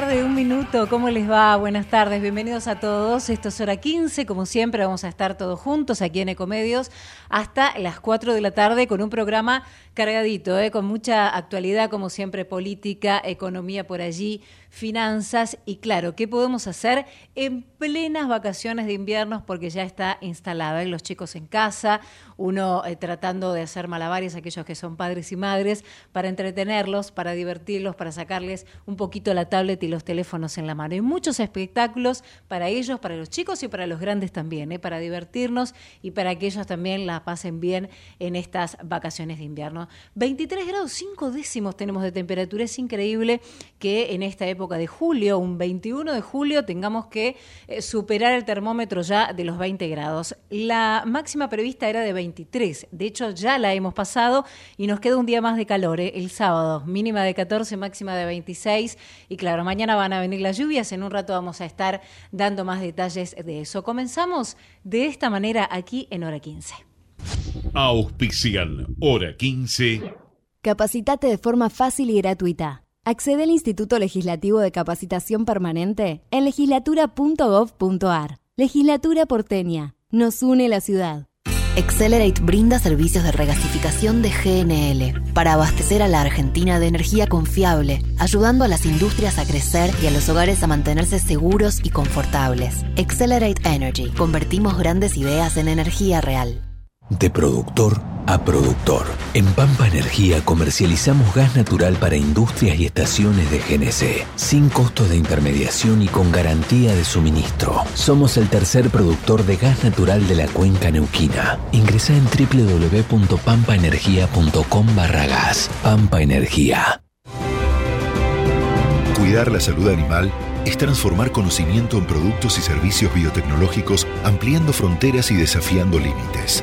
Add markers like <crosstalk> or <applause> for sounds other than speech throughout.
tarde, un minuto. ¿Cómo les va? Buenas tardes, bienvenidos a todos. Esto es hora 15, como siempre vamos a estar todos juntos aquí en Ecomedios hasta las 4 de la tarde con un programa cargadito, ¿eh? con mucha actualidad, como siempre, política, economía por allí, finanzas y claro, ¿qué podemos hacer en plenas vacaciones de invierno porque ya está instalada? ¿eh? Los chicos en casa, uno eh, tratando de hacer malabares, aquellos que son padres y madres, para entretenerlos, para divertirlos, para sacarles un poquito la tablet y los teléfonos en la mano. Hay muchos espectáculos para ellos, para los chicos y para los grandes también, ¿eh? para divertirnos y para que ellos también la pasen bien en estas vacaciones de invierno. 23 grados 5 décimos tenemos de temperatura, es increíble que en esta época época de julio, un 21 de julio, tengamos que eh, superar el termómetro ya de los 20 grados. La máxima prevista era de 23, de hecho ya la hemos pasado y nos queda un día más de calor, ¿eh? el sábado, mínima de 14, máxima de 26 y claro, mañana van a venir las lluvias, en un rato vamos a estar dando más detalles de eso. Comenzamos de esta manera aquí en hora 15. Auspician Hora 15. Capacitate de forma fácil y gratuita. Accede al Instituto Legislativo de Capacitación Permanente en legislatura.gov.ar. Legislatura porteña. Nos une la ciudad. Accelerate brinda servicios de regasificación de GNL para abastecer a la Argentina de energía confiable, ayudando a las industrias a crecer y a los hogares a mantenerse seguros y confortables. Accelerate Energy. Convertimos grandes ideas en energía real. De productor a productor. En Pampa Energía comercializamos gas natural para industrias y estaciones de GNC, sin costo de intermediación y con garantía de suministro. Somos el tercer productor de gas natural de la cuenca neuquina. Ingresa en www.pampaenergia.com barra gas. Pampa Energía. Cuidar la salud animal es transformar conocimiento en productos y servicios biotecnológicos, ampliando fronteras y desafiando límites.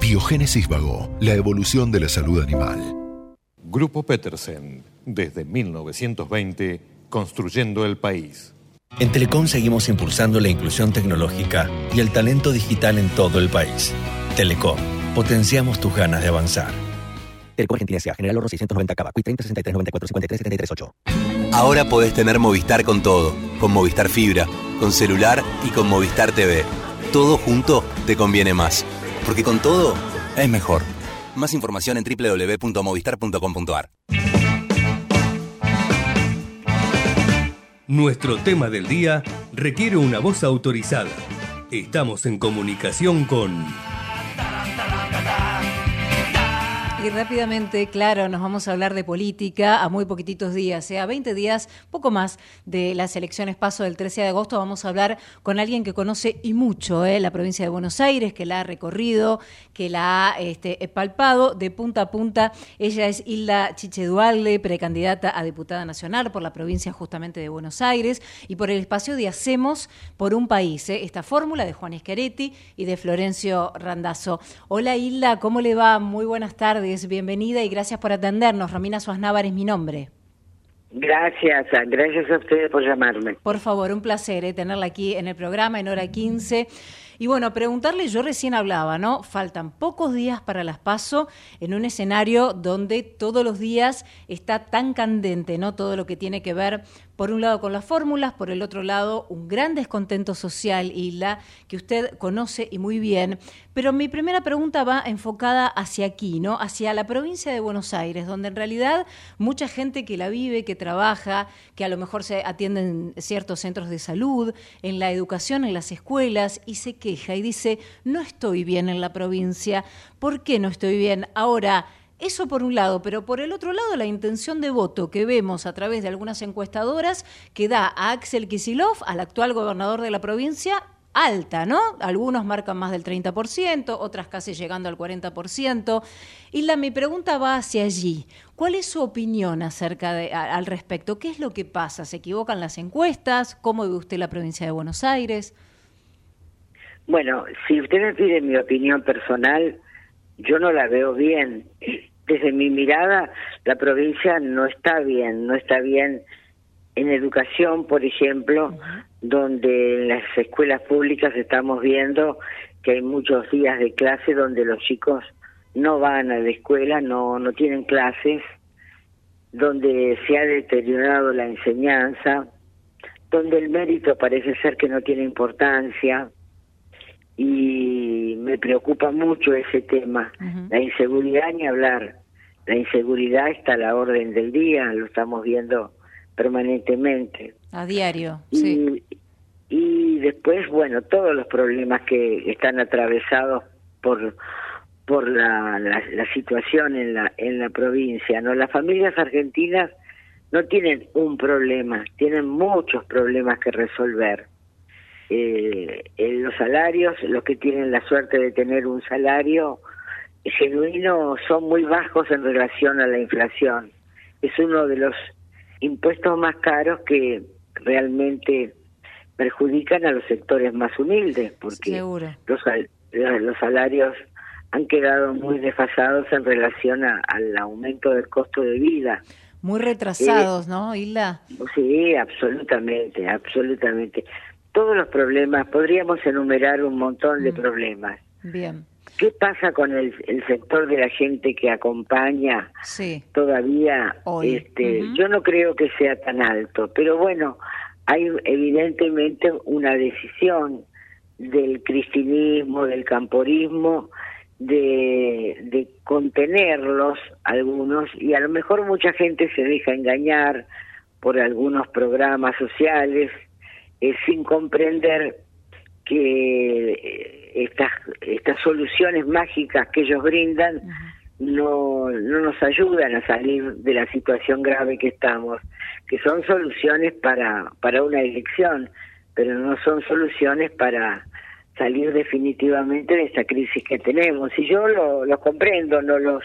Biogénesis Vago, la evolución de la salud animal. Grupo Petersen, desde 1920, construyendo el país. En Telecom seguimos impulsando la inclusión tecnológica y el talento digital en todo el país. Telecom, potenciamos tus ganas de avanzar. Telecom Argentina. General Oro 690 Cava. 30 63 94 53 73 8. Ahora podés tener Movistar con todo. Con Movistar Fibra, con celular y con Movistar TV. Todo junto te conviene más. Porque con todo es mejor. Más información en www.movistar.com.ar. Nuestro tema del día requiere una voz autorizada. Estamos en comunicación con... Y rápidamente, claro, nos vamos a hablar de política a muy poquititos días, ¿eh? a 20 días, poco más de las elecciones paso del 13 de agosto. Vamos a hablar con alguien que conoce y mucho ¿eh? la provincia de Buenos Aires, que la ha recorrido, que la ha este, palpado de punta a punta. Ella es Hilda Chichedualde, precandidata a diputada nacional por la provincia justamente de Buenos Aires y por el espacio de Hacemos por un País. ¿eh? Esta fórmula de Juan Schiaretti y de Florencio Randazzo. Hola Hilda, ¿cómo le va? Muy buenas tardes bienvenida y gracias por atendernos. Romina Suaznávar es mi nombre. Gracias, gracias a ustedes por llamarme. Por favor, un placer eh, tenerla aquí en el programa en hora 15. Y bueno, preguntarle, yo recién hablaba, ¿no? Faltan pocos días para las PASO en un escenario donde todos los días está tan candente, ¿no? Todo lo que tiene que ver por un lado con las fórmulas, por el otro lado un gran descontento social, Isla, que usted conoce y muy bien. Pero mi primera pregunta va enfocada hacia aquí, ¿no? Hacia la provincia de Buenos Aires, donde en realidad mucha gente que la vive, que trabaja, que a lo mejor se atiende en ciertos centros de salud, en la educación, en las escuelas, y se queja y dice, no estoy bien en la provincia, ¿por qué no estoy bien? Ahora, eso por un lado, pero por el otro lado la intención de voto que vemos a través de algunas encuestadoras que da a Axel Kisilov, al actual gobernador de la provincia, alta, ¿no? Algunos marcan más del 30%, otras casi llegando al 40%. Y la, mi pregunta va hacia allí. ¿Cuál es su opinión acerca de, al respecto? ¿Qué es lo que pasa? ¿Se equivocan las encuestas? ¿Cómo ve usted la provincia de Buenos Aires? Bueno, si usted me pide mi opinión personal, yo no la veo bien desde mi mirada, la provincia no está bien, no está bien en educación, por ejemplo, donde en las escuelas públicas estamos viendo que hay muchos días de clase donde los chicos no van a la escuela, no, no tienen clases, donde se ha deteriorado la enseñanza, donde el mérito parece ser que no tiene importancia y me preocupa mucho ese tema. La inseguridad ni hablar. La inseguridad está a la orden del día, lo estamos viendo permanentemente. A diario, sí. Y después, bueno, todos los problemas que están atravesados por por la, la, situación en la en la provincia, ¿no? Las familias argentinas no tienen un problema, tienen muchos problemas que resolver. Eh, los salarios, los que tienen la suerte de tener un salario genuino son muy bajos en relación a la inflación. Es uno de los impuestos más caros que realmente perjudican a los sectores más humildes, porque los, los salarios han quedado muy desfasados en relación al aumento del costo de vida. Muy retrasados, ¿no, Hilda? Sí, absolutamente, absolutamente. Todos los problemas, podríamos enumerar un montón de mm. problemas. Bien. ¿Qué pasa con el, sector de la gente que acompaña sí. todavía? Este, Yo no creo que sea tan alto, pero bueno, hay evidentemente una decisión del cristianismo, del camporismo, de, de contenerlos algunos y a lo mejor mucha gente se deja engañar por algunos programas sociales eh, sin comprender que eh, estas estas soluciones mágicas que ellos brindan no no nos ayudan a salir de la situación grave que estamos que son soluciones para para una elección pero no son soluciones para salir definitivamente de esta crisis que tenemos. Y yo los lo comprendo no los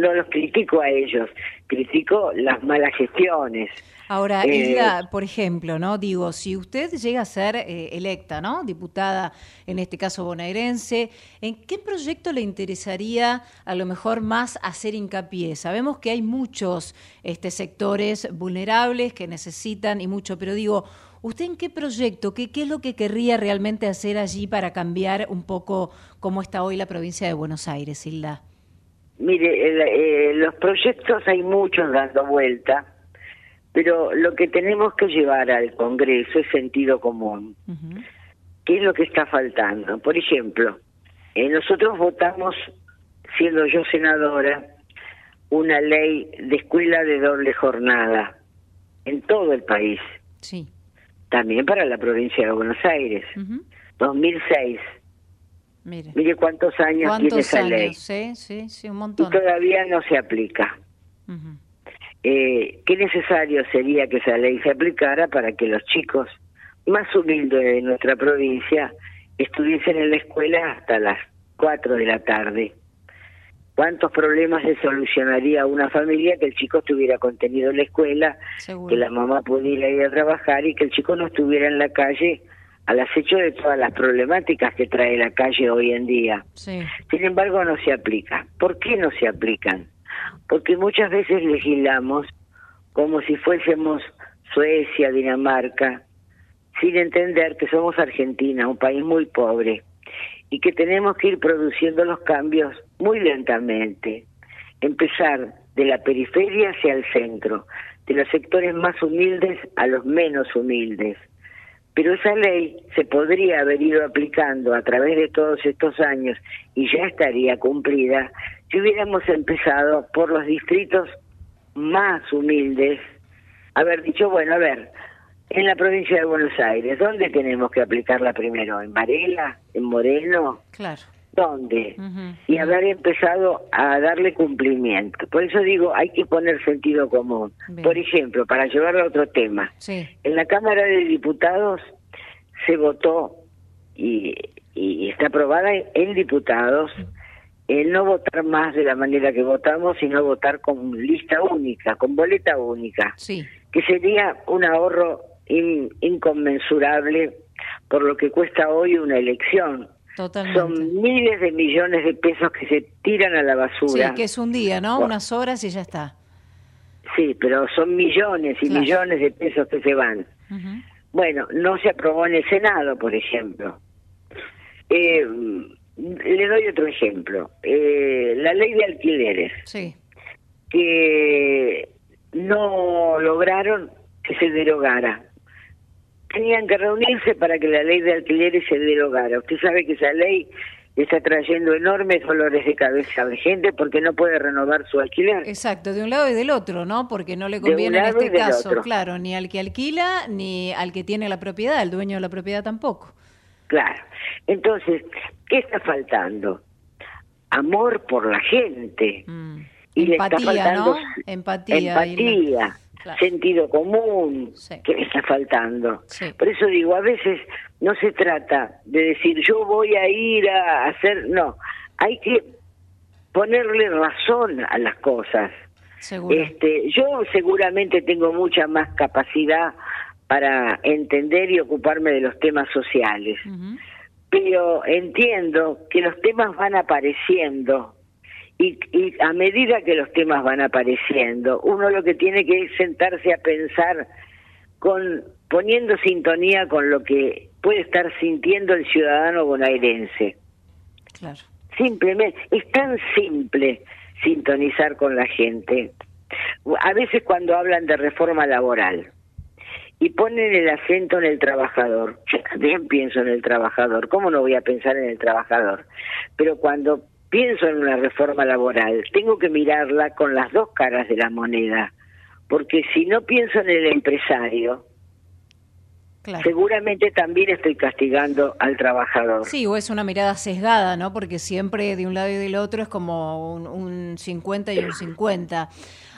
no los critico a ellos, critico las malas gestiones. Ahora, eh, por ejemplo, ¿no? Digo, si usted llega a ser eh, electa, ¿no? Diputada, en este caso bonaerense, ¿en qué proyecto le interesaría a lo mejor más hacer hincapié? Sabemos que hay muchos este, sectores vulnerables que necesitan y mucho, pero digo, ¿usted en qué proyecto, qué, qué es lo que querría realmente hacer allí para cambiar un poco cómo está hoy la provincia de Buenos Aires, Hilda? Mire, eh, los proyectos hay muchos dando vuelta, pero lo que tenemos que llevar al Congreso es sentido común. ¿Qué es lo que está faltando? Por ejemplo, eh, nosotros votamos, siendo yo senadora, una ley de escuela de doble jornada en todo el país. Sí. También para la provincia de Buenos Aires. 2006 Mire, cuántos años tiene esa ley. Sí, sí, sí, un montón. Y todavía no se aplica. eh, ¿Qué necesario sería que esa ley se aplicara para que los chicos más humildes de nuestra provincia estuviesen en la escuela hasta las 4 de la tarde? ¿Cuántos problemas se solucionaría una familia que el chico estuviera contenido en la escuela, que la mamá pudiera ir a trabajar y que el chico no estuviera en la calle al acecho de todas las problemáticas que trae la calle hoy en día. Sin embargo, no se aplica. ¿Por qué no se aplican? Porque muchas veces legislamos como si fuésemos Suecia, Dinamarca, sin entender que somos Argentina, un país muy pobre, y que tenemos que ir produciendo los cambios muy lentamente. Empezar de la periferia hacia el centro, de los sectores más humildes a los menos humildes pero esa ley se podría haber ido aplicando a través de todos estos años y ya estaría cumplida si hubiéramos empezado por los distritos más humildes, haber dicho, bueno, a ver, en la provincia de Buenos Aires, ¿dónde tenemos que aplicarla primero? ¿En Varela? ¿En Moreno? Claro dónde. Y haber empezado a darle cumplimiento. Por eso digo, hay que poner sentido común. Por ejemplo, para llevarlo a otro tema, en la Cámara de Diputados se votó y, está aprobada en diputados el no votar más de la manera que votamos, sino votar con lista única, con boleta única, que sería un ahorro inconmensurable por lo que cuesta hoy una elección son miles de millones de pesos que se tiran a la basura. Sí, que es un día, ¿no? Unas horas y ya está. Sí, pero son millones y millones de pesos que se van. Bueno, no se aprobó en el Senado, por ejemplo. Eh, le doy otro ejemplo. Eh, la ley de alquileres. Sí. Que no lograron que se derogara. Tenían que reunirse para que la ley de alquileres se derogara. Usted sabe que esa ley está trayendo enormes dolores de cabeza a la gente porque no puede renovar su alquiler. Exacto, de un lado y del otro, ¿no? Porque no le conviene en este caso, claro, ni al que alquila ni al que tiene la propiedad, el dueño de la propiedad tampoco. Claro. Entonces, ¿qué está faltando? Amor por la gente. Mm. Y empatía, le está faltando ¿no? Empatía. Empatía. Sentido común que le está faltando. Por eso digo, a veces no se trata de decir yo voy a ir a hacer, no, hay que ponerle razón a las cosas. Este, yo seguramente tengo mucha más capacidad para entender y ocuparme de los temas sociales, pero entiendo que los temas van apareciendo y, y, a medida que los temas van apareciendo, uno lo que tiene que es sentarse a pensar con poniendo sintonía con lo que puede estar sintiendo el ciudadano bonaerense. Claro. Simplemente, es tan simple sintonizar con la gente. A veces cuando hablan de reforma laboral y ponen el acento en el trabajador, yo también pienso en el trabajador, ¿cómo no voy a pensar en el trabajador? Pero cuando pienso en una reforma laboral, tengo que mirarla con las dos caras de la moneda, porque si no pienso en el empresario, seguramente también estoy castigando al trabajador. Sí, o es una mirada sesgada, ¿no? Porque siempre de un lado y del otro es como un, 50 y un 50.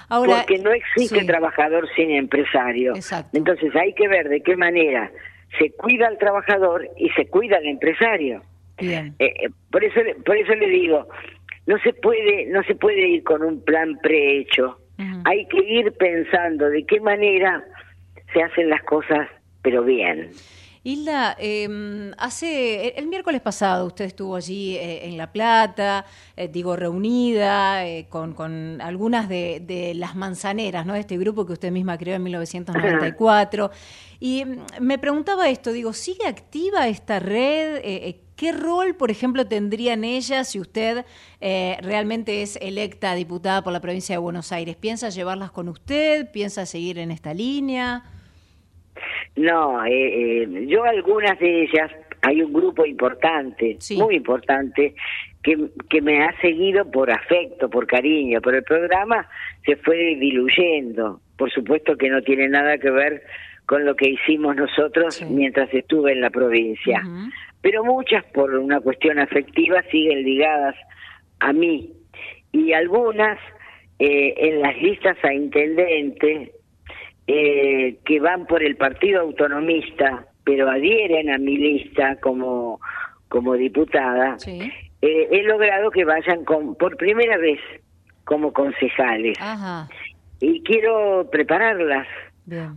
Ahora, Porque no existe trabajador sin empresario. Entonces hay que ver de qué manera se cuida al trabajador y se cuida al empresario. Bien. Eh, eh, por eso por eso le digo, no se puede no se puede ir con un plan prehecho. Hay que ir pensando de qué manera se hacen las cosas pero bien. Hilda, eh, hace el miércoles pasado usted estuvo allí eh, en La Plata, eh, digo reunida con, con, algunas de, las manzaneras, ¿no? Este grupo que usted misma creó en 1994. Y mm, me preguntaba esto, digo, ¿sigue activa esta red? ¿Qué rol, por ejemplo, tendrían ellas si usted realmente es electa diputada por la provincia de Buenos Aires? ¿Piensa llevarlas con usted? ¿Piensa seguir en esta línea? No, eh, eh, yo algunas de ellas, hay un grupo importante, muy importante, que, que me ha seguido por afecto, por cariño, pero el programa se fue diluyendo. Por supuesto que no tiene nada que ver con lo que hicimos nosotros mientras estuve en la provincia. Pero muchas, por una cuestión afectiva, siguen ligadas a mí. Y algunas eh, en las listas a intendente eh, que van por el Partido Autonomista, pero adhieren a mi lista como, como diputada, eh, he logrado que vayan con, por primera vez como concejales. Y quiero prepararlas.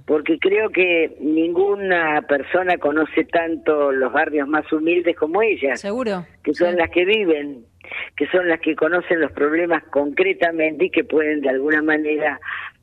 Porque creo que ninguna persona conoce tanto los barrios más humildes como ellas. Seguro. Que son las que viven, que son las que conocen los problemas concretamente y que pueden de alguna manera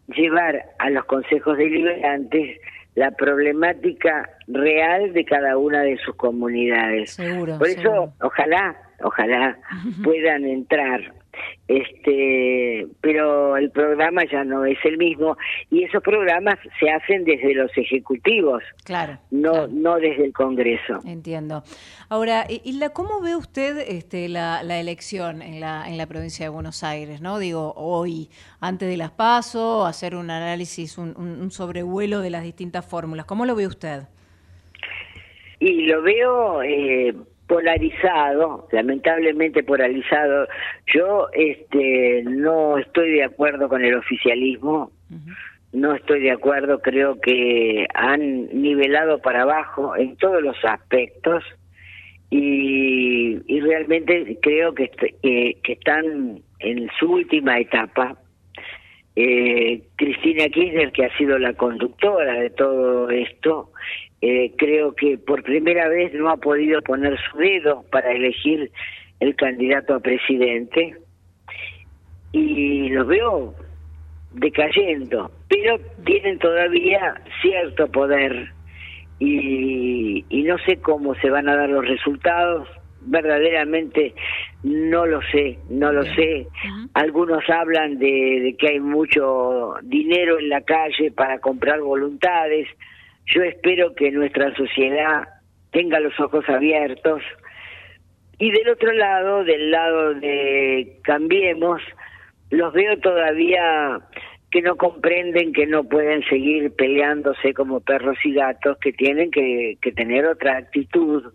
llevar a los consejos deliberantes la problemática real de cada una de sus comunidades. Por eso, ojalá, ojalá <laughs> puedan entrar este pero el programa ya no es el mismo y esos programas se hacen desde los ejecutivos claro no no desde el Congreso. Entiendo. Ahora Hilda cómo ve usted este la, la elección en la en la provincia de Buenos Aires no digo hoy antes de las paso hacer un análisis un, un sobrevuelo de las distintas fórmulas. Cómo lo ve usted y lo veo eh, polarizado, lamentablemente polarizado. Yo este no estoy de acuerdo con el oficialismo. No estoy de acuerdo, creo que han nivelado para abajo en todos los aspectos y, y realmente creo que, que están en su última etapa. Eh, Cristina Kirchner, que ha sido la conductora de todo esto, eh, creo que por primera vez no ha podido poner su dedo para elegir el candidato a presidente. Y los veo decayendo, pero tienen todavía cierto poder. Y, y no sé cómo se van a dar los resultados, verdaderamente no lo sé, no lo sé. Algunos hablan de, que hay mucho dinero en la calle para comprar voluntades. Yo espero que nuestra sociedad tenga los ojos abiertos. Y del otro lado, del lado de Cambiemos, los veo todavía que no comprenden que no pueden seguir peleándose como perros y gatos, que tienen que tener otra actitud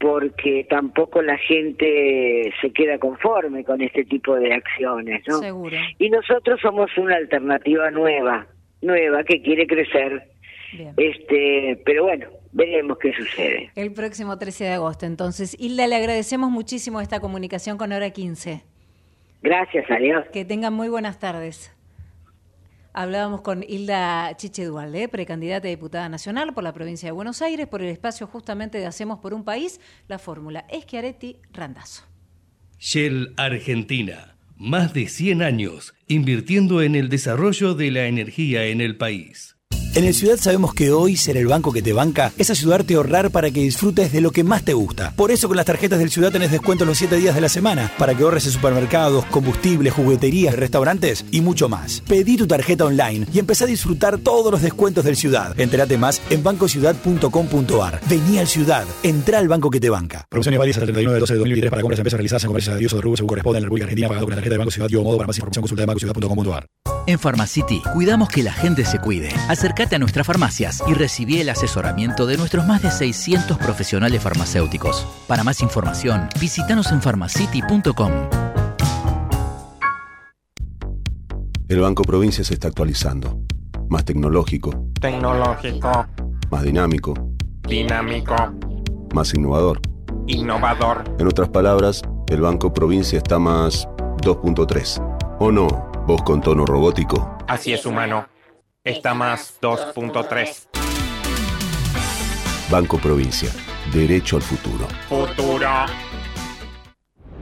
porque tampoco la gente se queda conforme con este tipo de acciones, ¿no? Seguro. Y nosotros somos una alternativa nueva, nueva que quiere crecer. Este, pero bueno, veremos qué sucede. El próximo 13 de agosto, entonces. Hilda, le agradecemos muchísimo esta comunicación con Hora 15. Gracias, adiós. Que tengan muy buenas tardes. Hablábamos con Hilda Chiche Dualde, precandidata a diputada nacional por la provincia de Buenos Aires, por el espacio justamente de Hacemos por un País, la fórmula Eschiaretti Randazo. Shell Argentina, más de 100 años invirtiendo en el desarrollo de la energía en el país. En el Ciudad sabemos que hoy ser el banco que te banca es ayudarte a ahorrar para que disfrutes de lo que más te gusta. Por eso con las tarjetas del Ciudad tenés descuentos los 7 días de la semana, para que ahorres en supermercados, combustibles, jugueterías, restaurantes y mucho más. Pedí tu tarjeta online y empezá a disfrutar todos los descuentos del Ciudad. Entérate más en bancociudad.com.ar. Vení al Ciudad, entra al banco que te banca. Promociones válidas hasta el 31 de 12 de 2023 para compras en empresas realizadas en comercios de o de rubro según corresponde en la República Argentina pagado con la tarjeta de Banco Ciudad y modo para más información consulta de bancociudad.com.ar. En Pharmacity cuidamos que la gente se cuide. Acércate a nuestras farmacias y recibí el asesoramiento de nuestros más de 600 profesionales farmacéuticos. Para más información, visítanos en pharmacity.com. El Banco Provincia se está actualizando. Más tecnológico. Tecnológico. Más dinámico. Dinámico. Más innovador. Innovador. En otras palabras, el Banco Provincia está más 2.3. ¿O no? Voz con tono robótico. Así es, humano. Está más 2.3. Banco Provincia. Derecho al futuro. Futuro.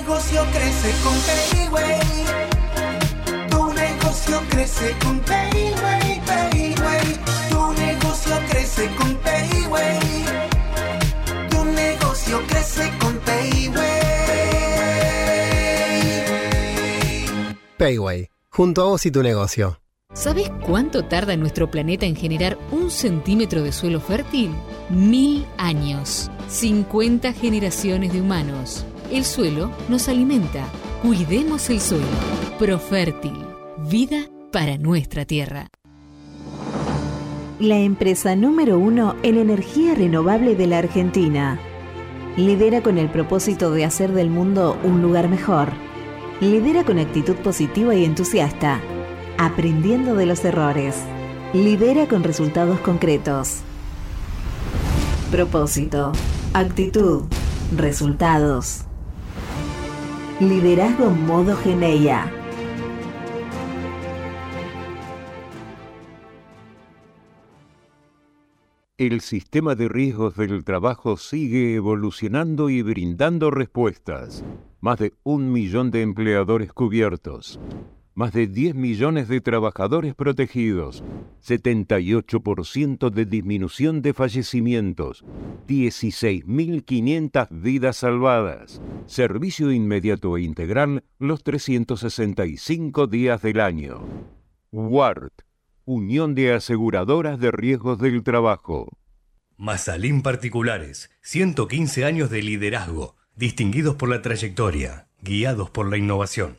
negocio crece con Payway. Tu negocio crece con Payway, Payway. Tu negocio crece con Payway. Tu negocio crece con Payway. Payway, junto a vos y tu negocio. ¿Sabes cuánto tarda nuestro planeta en generar un centímetro de suelo fértil? Mil años. 50 generaciones de humanos. El suelo nos alimenta. Cuidemos el suelo. Profértil. Vida para nuestra tierra. La empresa número uno en energía renovable de la Argentina. Lidera con el propósito de hacer del mundo un lugar mejor. Lidera con actitud positiva y entusiasta. Aprendiendo de los errores. Lidera con resultados concretos. Propósito. Actitud. Resultados. Liderazgo modo Geneia. El sistema de riesgos del trabajo sigue evolucionando y brindando respuestas. Más de un millón de empleadores cubiertos más de 10 millones de trabajadores protegidos, 78% de disminución de fallecimientos, 16.500 vidas salvadas, servicio inmediato e integral los 365 días del año. WART, Unión de Aseguradoras de Riesgos del Trabajo. Mazalín Particulares, 115 años de liderazgo, distinguidos por la trayectoria, guiados por la innovación.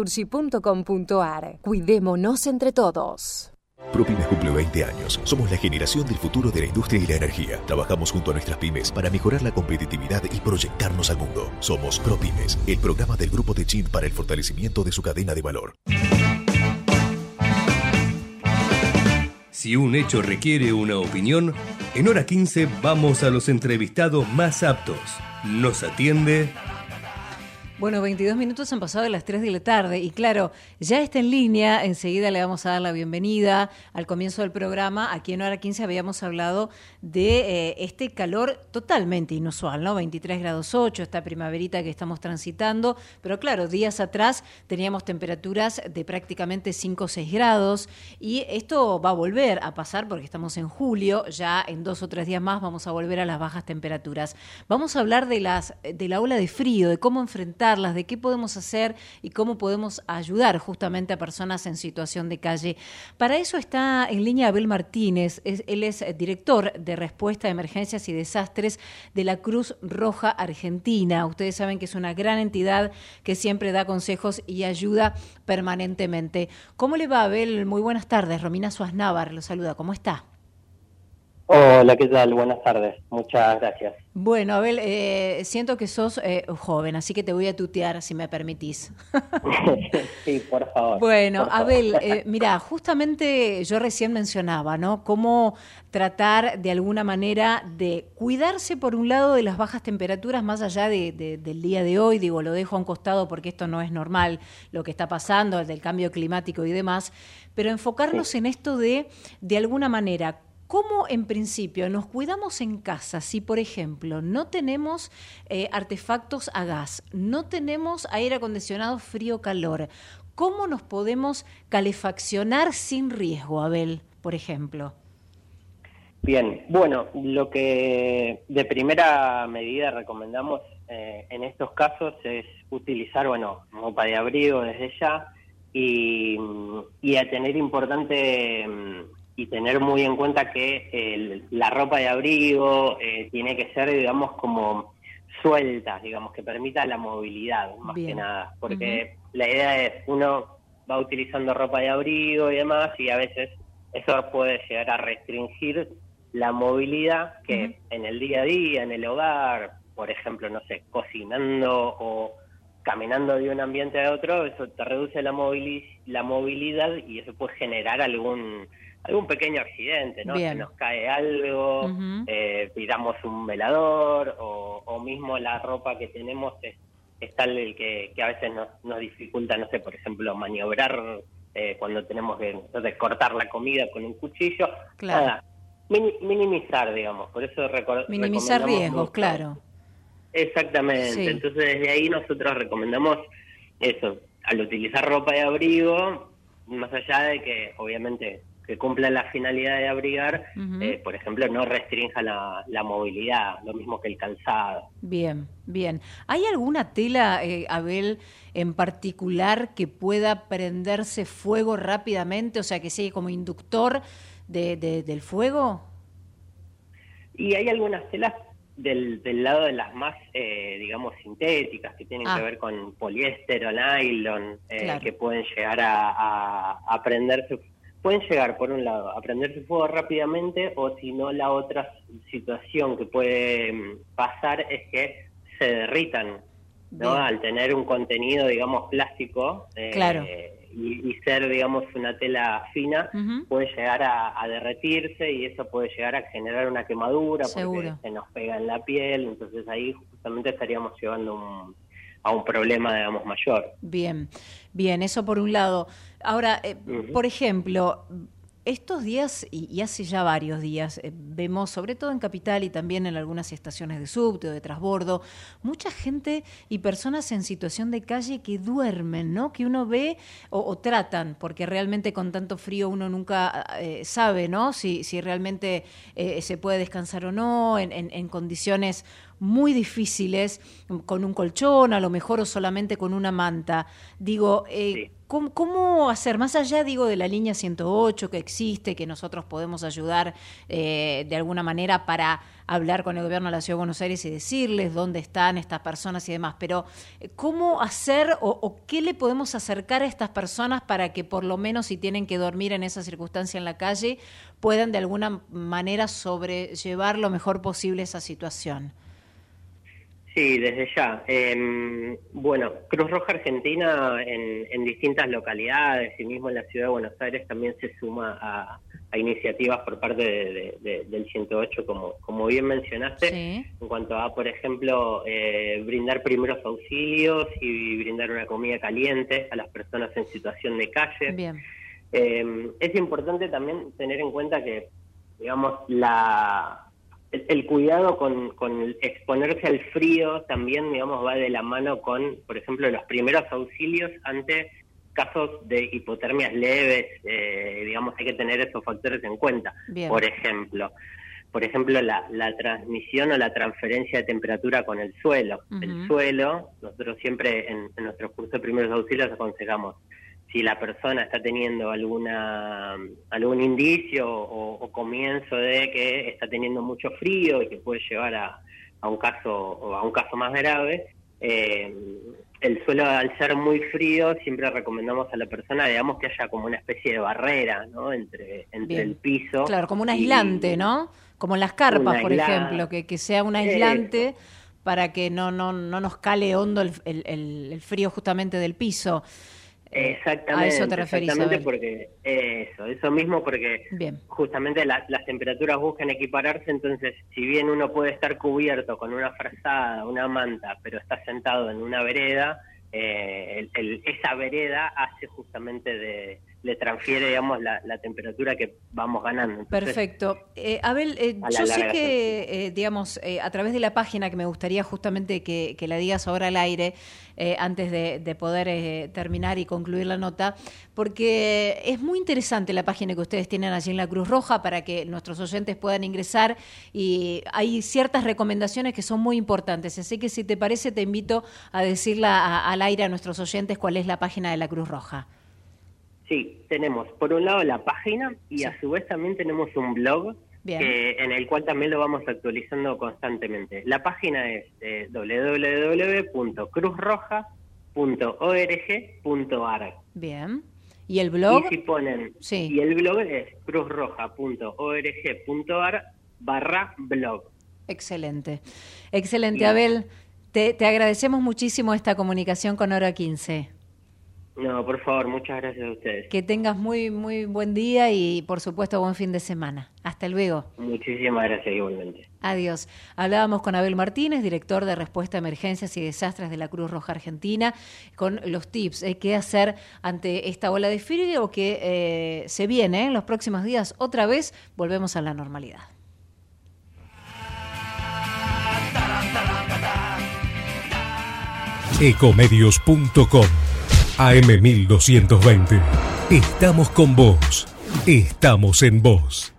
naturgy.com.ar. Cuidémonos entre todos. ProPymes cumple 20 años. Somos la generación del futuro de la industria y la energía. Trabajamos junto a nuestras pymes para mejorar la competitividad y proyectarnos al mundo. Somos ProPymes, el programa del grupo de Chin para el fortalecimiento de su cadena de valor. Si un hecho requiere una opinión, en hora 15 vamos a los entrevistados más aptos. Nos atiende bueno, 22 minutos han pasado de las 3 de la tarde y claro, ya está en línea, enseguida le vamos a dar la bienvenida al comienzo del programa. Aquí en hora 15 habíamos hablado de eh, este calor totalmente inusual, ¿no? 23 grados 8, esta primaverita que estamos transitando, pero claro, días atrás teníamos temperaturas de prácticamente 5 o 6 grados y esto va a volver a pasar porque estamos en julio, ya en dos o tres días más vamos a volver a las bajas temperaturas. Vamos a hablar de, las, de la ola de frío, de cómo enfrentar de qué podemos hacer y cómo podemos ayudar justamente a personas en situación de calle. Para eso está en línea Abel Martínez, él es director de respuesta a emergencias y desastres de la Cruz Roja Argentina. Ustedes saben que es una gran entidad que siempre da consejos y ayuda permanentemente. ¿Cómo le va Abel? Muy buenas tardes. Romina Suárez lo saluda. ¿Cómo está? Hola, ¿qué tal? Buenas tardes. Muchas gracias. Bueno, Abel, eh, siento que sos eh, joven, así que te voy a tutear si me permitís. <laughs> <laughs> sí, por favor. Bueno, Abel, eh, mira, justamente yo recién mencionaba, ¿no? Cómo tratar de alguna manera de cuidarse, por un lado, de las bajas temperaturas más allá de, del día de hoy. Digo, lo dejo a un costado porque esto no es normal, lo que está pasando, el del cambio climático y demás, pero enfocarnos en esto de, de alguna manera, ¿Cómo en principio nos cuidamos en casa si, por ejemplo, no tenemos eh, artefactos a gas, no tenemos aire acondicionado frío-calor? ¿Cómo nos podemos calefaccionar sin riesgo, Abel, por ejemplo? Bien, bueno, lo que de primera medida recomendamos eh, en estos casos es utilizar, bueno, ropa de abrigo desde ya y, y a tener importante mm, y tener muy en cuenta que la ropa de abrigo eh, tiene que ser, digamos, como suelta, digamos, que permita la movilidad, más que nada, porque la idea es, uno va utilizando ropa de abrigo y demás, y a veces eso puede llegar a restringir la movilidad que en el día a día, en el hogar, por ejemplo, no sé, cocinando o caminando de un ambiente a otro, eso te reduce la, la movilidad y eso puede generar algún algún pequeño accidente, ¿no? Si nos cae algo, eh, tiramos un velador o, mismo la ropa que tenemos es, tal el que, a veces nos, nos, dificulta, no sé, por ejemplo, maniobrar eh, cuando tenemos que entonces, cortar la comida con un cuchillo. Nada, minimizar, digamos, por eso Minimizar riesgos, claro. Exactamente, entonces desde ahí nosotros recomendamos eso, al utilizar ropa de abrigo, más allá de que obviamente que cumpla la finalidad de abrigar, eh, por ejemplo, no restrinja la, movilidad, lo mismo que el calzado. Bien, bien. ¿Hay alguna tela, eh, Abel, en particular que pueda prenderse fuego rápidamente, o sea, que sea como inductor de, del fuego? Y hay algunas telas del, del lado de las más, eh, digamos, sintéticas, que tienen que ah. ver con poliéster o nylon, que pueden llegar a, a, a prenderse pueden llegar, por un lado, a prenderse fuego rápidamente o si no, la otra situación que puede mm, pasar es que se derritan, ¿no? Al tener un contenido, digamos, plástico eh, y, ser, digamos, una tela fina, puede llegar a, derretirse y eso puede llegar a generar una quemadura porque se nos pega en la piel, entonces ahí justamente estaríamos llevando un a un problema, digamos, mayor. Bien, bien, eso por un lado. Ahora, eh, por ejemplo, estos días, y, hace ya varios días, eh, vemos, sobre todo en Capital y también en algunas estaciones de subte o de transbordo, mucha gente y personas en situación de calle que duermen, ¿no? Que uno ve o, tratan, porque realmente con tanto frío uno nunca eh, sabe, ¿no? Si, si realmente eh, se puede descansar o no, en, en condiciones muy difíciles, con un colchón a lo mejor o solamente con una manta. Digo, eh, ¿cómo, hacer? Más allá, digo, de la línea 108 que existe, que nosotros podemos ayudar eh, de alguna manera para hablar con el gobierno de la Ciudad de Buenos Aires y decirles dónde están estas personas y demás, pero eh, ¿cómo hacer o, o qué le podemos acercar a estas personas para que por lo menos si tienen que dormir en esa circunstancia en la calle, puedan de alguna manera sobrellevar lo mejor posible esa situación? Sí, desde ya. Em, bueno, Cruz Roja Argentina en, distintas localidades y mismo en la ciudad de Buenos Aires también se suma a, iniciativas por parte del 108, como, como bien mencionaste, en cuanto a, por ejemplo, eh, brindar primeros auxilios y brindar una comida caliente a las personas en situación de calle. Bien. Em, es importante también tener en cuenta que, digamos, la el, cuidado con, con, exponerse al frío también, digamos, va de la mano con, por ejemplo, los primeros auxilios ante casos de hipotermias leves, eh, digamos, hay que tener esos factores en cuenta. Por ejemplo, por ejemplo, la, la, transmisión o la transferencia de temperatura con el suelo. El suelo, nosotros siempre en, en nuestros cursos de primeros auxilios aconsejamos si la persona está teniendo alguna algún indicio o, comienzo de que está teniendo mucho frío y que puede llevar a, a un caso o a un caso más grave eh, el suelo al ser muy frío siempre recomendamos a la persona digamos que haya como una especie de barrera no entre entre el piso claro como un aislante no como en las carpas por ejemplo que, que sea un aislante para que no no no nos cale hondo el, el, el frío justamente del piso Exactamente. A eso te referís. Exactamente porque eso, eso mismo porque justamente las temperaturas buscan equipararse, entonces si bien uno puede estar cubierto con una frazada, una manta, pero está sentado en una vereda, eh, esa vereda hace justamente de, le transfiere, digamos, la, temperatura que vamos ganando. Perfecto. Eh, Abel, eh, yo sé que, eh, digamos, a través de la página, que me gustaría justamente que, la digas ahora al aire, antes de, poder terminar y concluir la nota, porque es muy interesante la página que ustedes tienen allí en la Cruz Roja para que nuestros oyentes puedan ingresar y hay ciertas recomendaciones que son muy importantes. Así que si te parece, te invito a decirla al aire a nuestros oyentes cuál es la página de la Cruz Roja. Sí, tenemos por un lado la página y a su vez también tenemos un blog en el cual también lo vamos actualizando constantemente. La página es eh, www.cruzroja.org.ar. Bien. ¿Y el blog? Y si ponen, sí. y el blog es cruzroja.org.ar barra blog. Excelente. Excelente, Abel. Te, te agradecemos muchísimo esta comunicación con Hora 15. No, por favor, muchas gracias a ustedes. Que tengas muy, muy buen día y, por supuesto, buen fin de semana. Hasta luego. Muchísimas gracias, igualmente. Adiós. Hablábamos con Abel Martínez, director de Respuesta a Emergencias y Desastres de la Cruz Roja Argentina, con los tips. ¿eh? ¿Qué hacer ante esta ola de frío que eh, se viene en los próximos días? Otra vez volvemos a la normalidad. Ecomedios.com AM1220. Estamos con vos. Estamos en vos.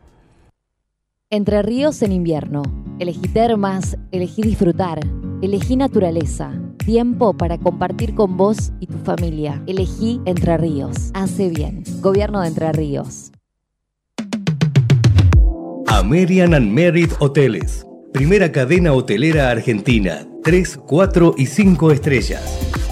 Entre ríos en invierno. Elegí termas, elegí disfrutar, elegí naturaleza. Tiempo para compartir con vos y tu familia. Elegí Entre Ríos. Hace bien. Gobierno de Entre Ríos. American and Merit Hoteles. Primera cadena hotelera argentina. 3, 4 y 5 estrellas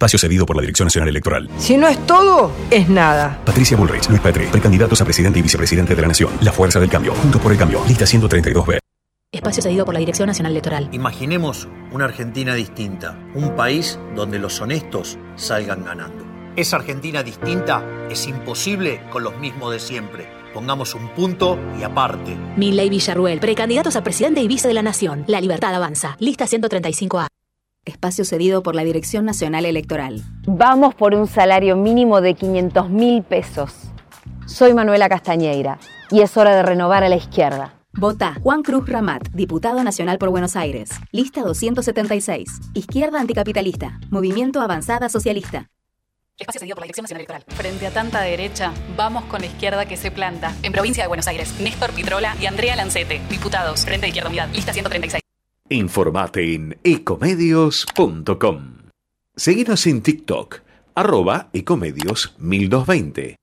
Espacio cedido por la Dirección Nacional Electoral. Si no es todo, es nada. Patricia Bullrich, Luis Petri, precandidatos a presidente y vicepresidente de la Nación. La Fuerza del Cambio. Juntos por el Cambio. Lista 132B. Espacio cedido por la Dirección Nacional Electoral. Imaginemos una Argentina distinta, un país donde los honestos salgan ganando. Esa Argentina distinta es imposible con los mismos de siempre. Pongamos un punto y aparte. Milley Villarruel, precandidatos a presidente y vice de la Nación. La libertad avanza. Lista 135A. Espacio cedido por la Dirección Nacional Electoral. Vamos por un salario mínimo de 500 mil pesos. Soy Manuela Castañeira y es hora de renovar a la izquierda. Vota Juan Cruz Ramat, diputado nacional por Buenos Aires. Lista 276. Izquierda anticapitalista. Movimiento Avanzada Socialista. Espacio cedido por la Dirección Nacional Electoral. Frente a tanta derecha, vamos con la izquierda que se planta. En provincia de Buenos Aires, Néstor Pitrola y Andrea Lancete, diputados, Frente de Izquierda Unidad, lista 136. Informate en ecomedios.com. Seguinos en TikTok, arroba ecomedios 1220.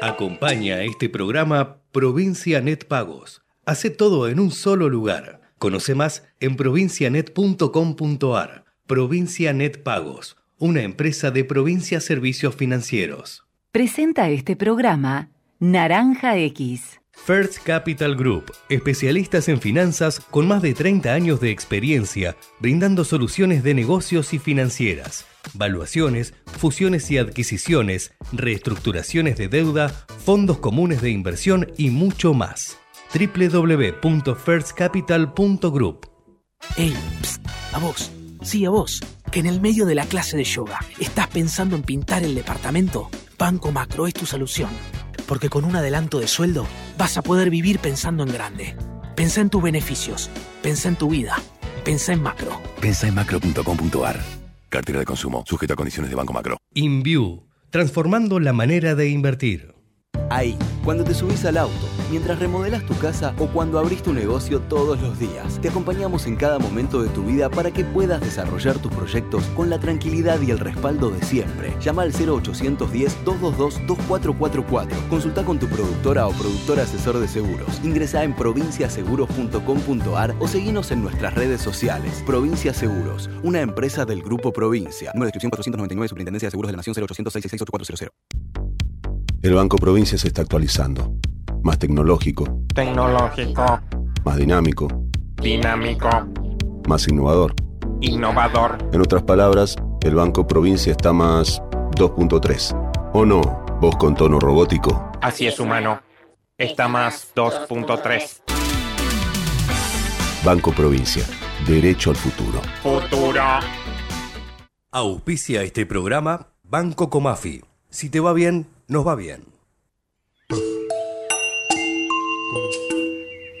Acompaña a este programa Provincia Net Pagos. Hace todo en un solo lugar. Conoce más en provincianet.com.ar. Provincia Net Pagos, una empresa de Provincia Servicios Financieros. Presenta este programa Naranja X. First Capital Group, especialistas en finanzas con más de 30 años de experiencia, brindando soluciones de negocios y financieras, valuaciones, fusiones y adquisiciones, reestructuraciones de deuda, fondos comunes de inversión y mucho más. www.firstcapital.group Ey, psst, a vos, sí a vos, que en el medio de la clase de yoga estás pensando en pintar el departamento. Banco Macro es tu solución, porque con un adelanto de sueldo vas a poder vivir pensando en grande. Pensa en tus beneficios, pensa en tu vida, pensa en macro. Pensa en macro.com.ar. Cartera de consumo, sujeto a condiciones de Banco Macro. InView, transformando la manera de invertir. Ahí, cuando te subís al auto, mientras remodelas tu casa o cuando abrís tu negocio todos los días. Te acompañamos en cada momento de tu vida para que puedas desarrollar tus proyectos con la tranquilidad y el respaldo de siempre. Llama al 0810-222-2444. Consulta con tu productora o productor asesor de seguros. Ingresa en provinciaseguros.com.ar o seguinos en nuestras redes sociales. Provincia Seguros, una empresa del Grupo Provincia. Número de inscripción 499, Superintendencia de Seguros de la Nación 0800 666 El Banco Provincia se está actualizando. Más tecnológico, Tecnológico, más dinámico, dinámico, más innovador. innovador. En otras palabras, el Banco Provincia está más 2.3. ¿O no? Vos con tono robótico. Así es, humano. Está más 2.3. Banco Provincia. Derecho al futuro. Futuro. Auspicia este programa Banco Comafi. Si te va bien, nos va bien.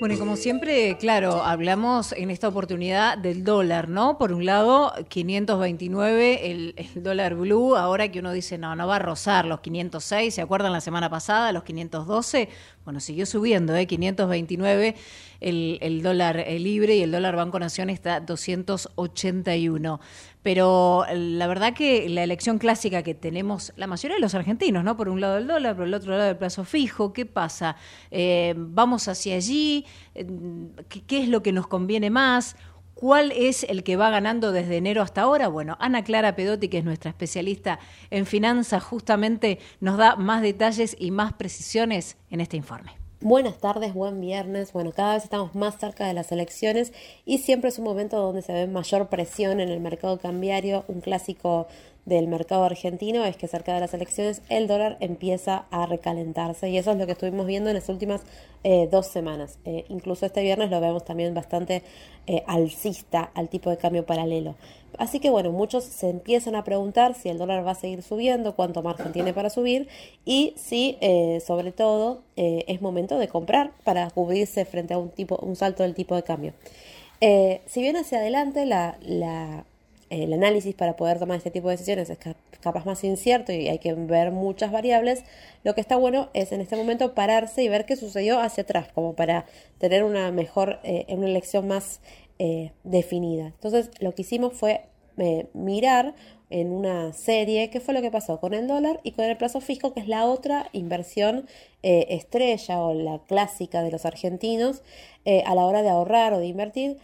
Bueno, y como siempre, claro, hablamos en esta oportunidad del dólar, ¿no? Por un lado, 529, el, el dólar blue, ahora que uno dice, no, no va a rozar los 506, ¿se acuerdan la semana pasada, los 512? Bueno, siguió subiendo, ¿eh? 529 el, el dólar eh, libre y el dólar Banco Nación está 281. Pero la verdad que la elección clásica que tenemos la mayoría de los argentinos, ¿no? Por un lado el dólar, por el otro lado el plazo fijo, ¿qué pasa? Eh, ¿Vamos hacia allí? Eh, ¿Qué, qué es lo que nos conviene más? ¿Cuál es el que va ganando desde enero hasta ahora? Bueno, Ana Clara Pedotti, que es nuestra especialista en finanzas, justamente nos da más detalles y más precisiones en este informe. Buenas tardes, buen viernes. Bueno, cada vez estamos más cerca de las elecciones y siempre es un momento donde se ve mayor presión en el mercado cambiario. Un clásico del mercado argentino es que cerca de las elecciones el dólar empieza a recalentarse y eso es lo que estuvimos viendo en las últimas eh, dos semanas. Eh, incluso este viernes lo vemos también bastante eh, alcista al tipo de cambio paralelo. Así que bueno, muchos se empiezan a preguntar si el dólar va a seguir subiendo, cuánto margen tiene para subir y si eh, sobre todo eh, es momento de comprar para cubrirse frente a un, tipo, un salto del tipo de cambio. Eh, si bien hacia adelante la, la, el análisis para poder tomar este tipo de decisiones es capaz más incierto y hay que ver muchas variables, lo que está bueno es en este momento pararse y ver qué sucedió hacia atrás, como para tener una mejor, una elección más eh, definida. Entonces lo que hicimos fue eh, mirar en una serie qué fue lo que pasó con el dólar y con el plazo fijo, que es la otra inversión eh, estrella o la clásica de los argentinos a la hora de ahorrar o de invertir.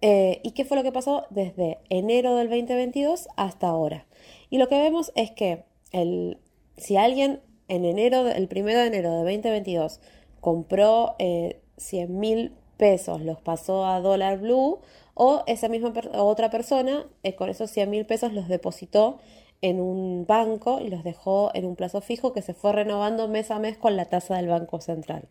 ¿Y qué fue lo que pasó desde enero del 2022 hasta ahora? Y lo que vemos es que el, si alguien en enero, el primero de enero de 2022, compró eh, 100 mil pesos, los pasó a dólar blue, o esa misma otra persona eh, con esos 100 mil pesos los depositó en un banco y los dejó en un plazo fijo que se fue renovando mes a mes con la tasa del Banco Central.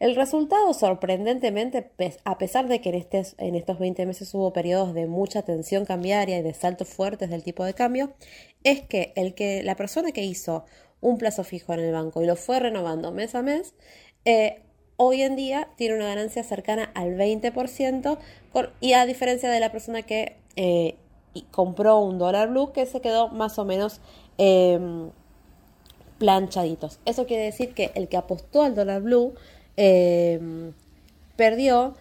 El resultado, sorprendentemente, a pesar de que en, este, en estos 20 meses hubo periodos de mucha tensión cambiaria y de saltos fuertes del tipo de cambio, es que, el que la persona que hizo un plazo fijo en el banco y lo fue renovando mes a mes, eh, hoy en día tiene una ganancia cercana al 20%, y a diferencia de la persona que eh, compró un dólar blue que se quedó más o menos em, planchaditos. Eso quiere decir que el que apostó al dólar blue em, perdió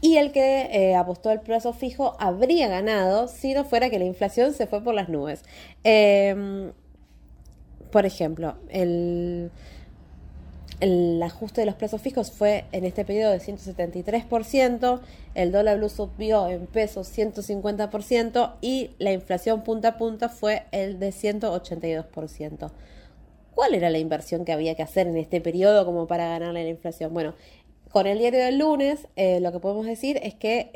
y el que eh, apostó al plazo fijo habría ganado si no fuera que la inflación se fue por las nubes. Em, por ejemplo, el, el ajuste de los plazos fijos fue en este periodo de 173%, el dólar blue subió en pesos 150% y la inflación punta a punta fue el de 182%. ¿Cuál era la inversión que había que hacer en este periodo como para ganarle la inflación? Bueno, con el diario del lunes eh, lo que podemos decir es que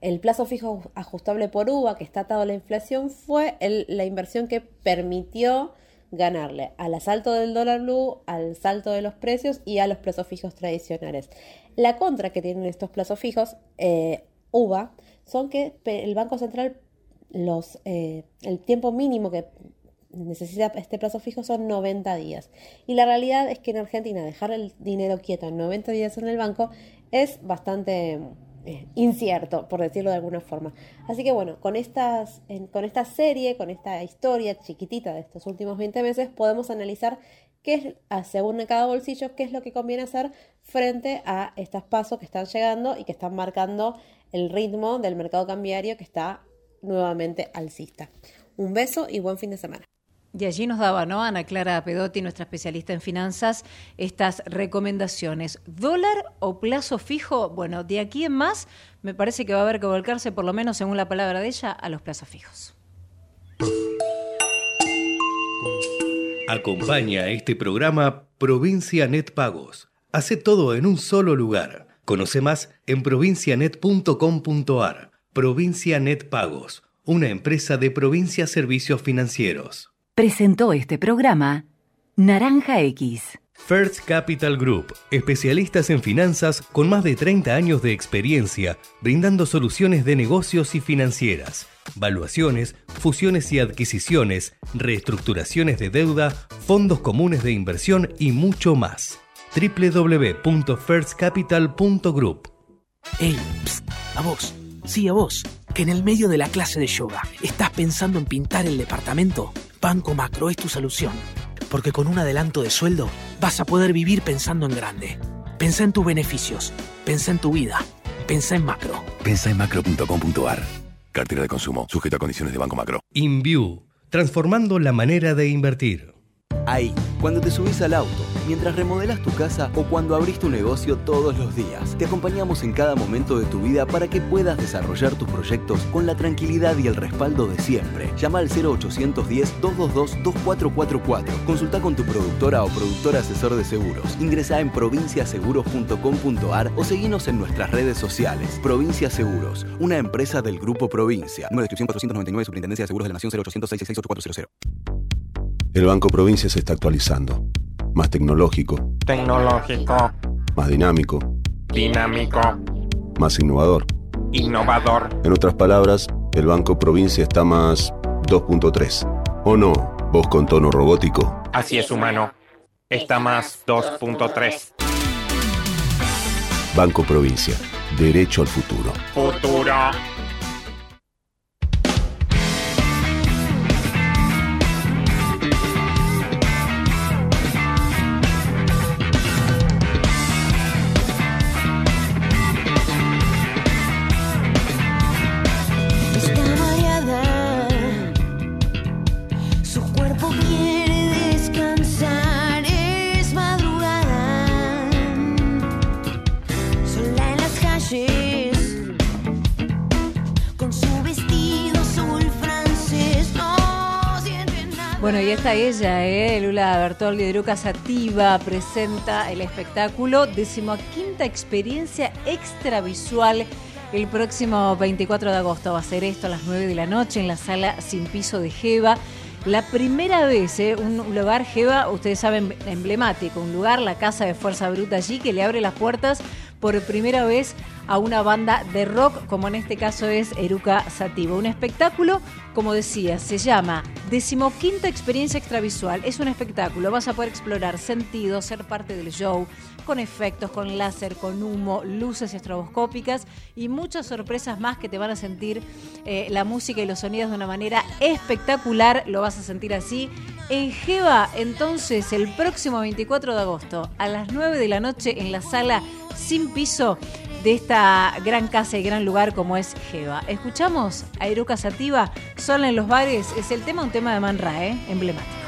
el plazo fijo ajustable por UVA que está atado a la inflación fue la inversión que permitió ganarle al asalto del dólar blue, al salto de los precios y a los plazos fijos tradicionales. La contra que tienen estos plazos fijos, eh, UVA, son que el Banco Central, los, eh, el tiempo mínimo que necesita este plazo fijo son 90 días. Y la realidad es que en Argentina dejar el dinero quieto en 90 días en el banco es bastante eh, incierto, por decirlo de alguna forma. Así que bueno, con, estas, con esta serie, con esta historia chiquitita de estos últimos 20 meses, podemos analizar qué es, según cada bolsillo, qué es lo que conviene hacer frente a estos pasos que están llegando y que están marcando el ritmo del mercado cambiario que está nuevamente alcista. Un beso y buen fin de semana. Y allí nos daba, ¿no? Ana Clara Pedotti, nuestra especialista en finanzas, estas recomendaciones. ¿Dólar o plazo fijo? Bueno, de aquí en más me parece que va a haber que volcarse, por lo menos según la palabra de ella, a los plazos fijos. Acompaña este programa Provincia Net Pagos. Hace todo en un solo lugar. Conoce más en provincianet.com.ar. Provincia Net Pagos, una empresa de Provincia Servicios Financieros. Presentó este programa Naranja X. First Capital Group, especialistas en finanzas con más de 30 años de experiencia, brindando soluciones de negocios y financieras, valuaciones, fusiones y adquisiciones, reestructuraciones de deuda, fondos comunes de inversión y mucho más. www.firstcapital.group. Hey, a vos, sí a vos, que en el medio de la clase de yoga estás pensando en pintar el departamento. Banco Macro es tu solución, porque con un adelanto de sueldo vas a poder vivir pensando en grande. Pensa en tus beneficios, pensa en tu vida, pensa en macro. Pensa en macro.com.ar. Cartera de consumo, sujeto a condiciones de Banco Macro. InView, transformando la manera de invertir. Ahí, cuando te subís al auto, mientras remodelas tu casa o cuando abrís tu negocio todos los días. Te acompañamos en cada momento de tu vida para que puedas desarrollar tus proyectos con la tranquilidad y el respaldo de siempre. Llama al 0810-222-2444. Consulta con tu productora o productor asesor de seguros. Ingresa en provinciaseguros.com.ar o seguinos en nuestras redes sociales. Provincia Seguros, una empresa del Grupo Provincia. Nueva descripción 499, Superintendencia de Seguros de la Nación 0800 666 El Banco Provincia se está actualizando más tecnológico, Tecnológico. más dinámico, Dinámico. más innovador. Innovador. En otras palabras, el Banco Provincia está más 2.3. ¿O no? Vos con tono robótico. Así es, humano. Está más 2.3. Banco Provincia. Derecho al futuro. Futuro. Y está ella, ¿eh? Lula Bertoldi de Lucas Sativa presenta el espectáculo Decimoquinta Experiencia Extravisual el próximo 24 de agosto. Va a ser esto a las 9 de la noche en la sala Sin Piso de Jeva. La primera vez, ¿eh? un lugar Jeva, ustedes saben, emblemático, un lugar, la Casa de Fuerza Bruta allí, que le abre las puertas por primera vez a una banda de rock, como en este caso es Eruca Sativa. Un espectáculo, como decía, se llama Decimoquinta Experiencia Extravisual. Es un espectáculo, vas a poder explorar sentidos, ser parte del show, con efectos, con láser, con humo, luces estroboscópicas y muchas sorpresas más que te van a sentir eh, la música y los sonidos de una manera espectacular. Lo vas a sentir así. En Jeva, entonces, el próximo 24 de agosto, a las 9 de la noche, en la sala sin piso de esta gran casa y gran lugar como es Jeva. Escuchamos a Eruca Sativa, sola en los bares, es el tema, un tema de Man Ra, ¿eh? emblemático.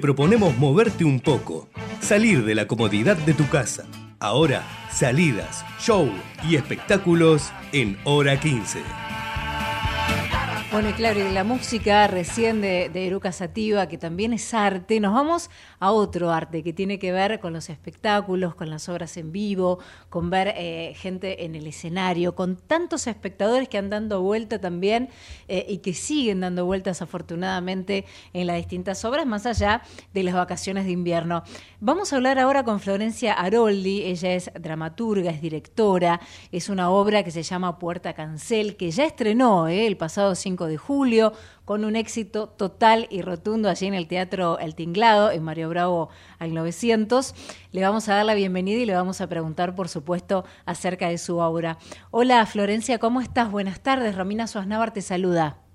Proponemos moverte un poco, salir de la comodidad de tu casa. Ahora, salidas, show y espectáculos en hora 15. Bueno, y claro, y la música recién de, de Eruca Sativa, que también es arte, nos vamos a otro arte que tiene que ver con los espectáculos, con las obras en vivo, con ver eh, gente en el escenario, con tantos espectadores que han dando vuelta también eh, y que siguen dando vueltas afortunadamente en las distintas obras, más allá de las vacaciones de invierno. Vamos a hablar ahora con Florencia Aroldi, ella es dramaturga, es directora, es una obra que se llama Puerta Cancel, que ya estrenó eh, el pasado 5 de julio con un éxito total y rotundo allí en el Teatro El Tinglado, en Mario Bravo al 900. Le vamos a dar la bienvenida y le vamos a preguntar, por supuesto, acerca de su obra. Hola Florencia, ¿cómo estás? Buenas tardes. Romina Suaznávar te saluda.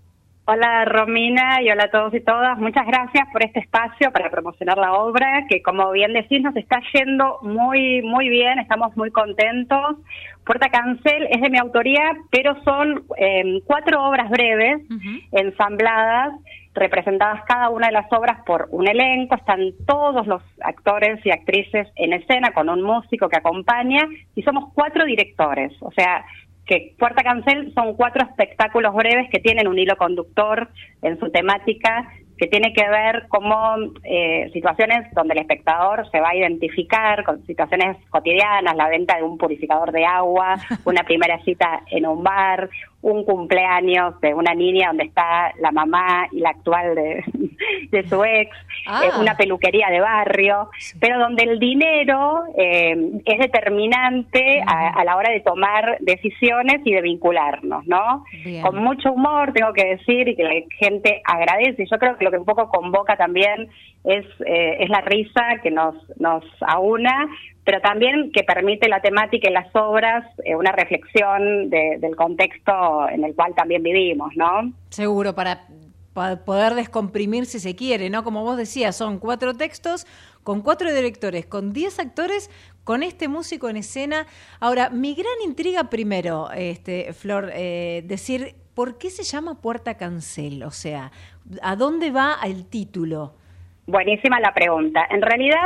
Hola Romina y hola a todos y todas. Muchas gracias por este espacio para promocionar la obra, que como bien decís nos está yendo muy, muy bien, estamos muy contentos. Puerta Cancel es de mi autoría, pero son eh, cuatro obras breves, ensambladas, representadas cada una de las obras por un elenco, están todos los actores y actrices en escena con un músico que acompaña y somos cuatro directores, o sea, que Puerta Cancel son cuatro espectáculos breves que tienen un hilo conductor en su temática que tiene que ver como eh, situaciones donde el espectador se va a identificar con situaciones cotidianas, la venta de un purificador de agua, <laughs> una primera cita en un bar, un cumpleaños de una niña donde está la mamá y la actual de, <laughs> de su ex, Ah. eh, una peluquería de barrio, pero donde el dinero eh, es determinante a, a la hora de tomar decisiones y de vincularnos, ¿no? Bien. Con mucho humor, tengo que decir, y que la gente agradece. Yo creo que que lo que un poco convoca también es, eh, es la risa que nos, nos aúna, pero también que permite la temática y las obras eh, una reflexión de- del contexto en el cual también vivimos, ¿no? Seguro, para pa- poder descomprimir si se quiere, ¿no? Como vos decías, son cuatro textos con cuatro directores, con diez actores, con este músico en escena. Ahora, mi gran intriga primero, este, Flor, eh, decir, ¿por qué se llama Puerta Cancel? O sea, ¿a dónde va el título? Buenísima la pregunta. En realidad,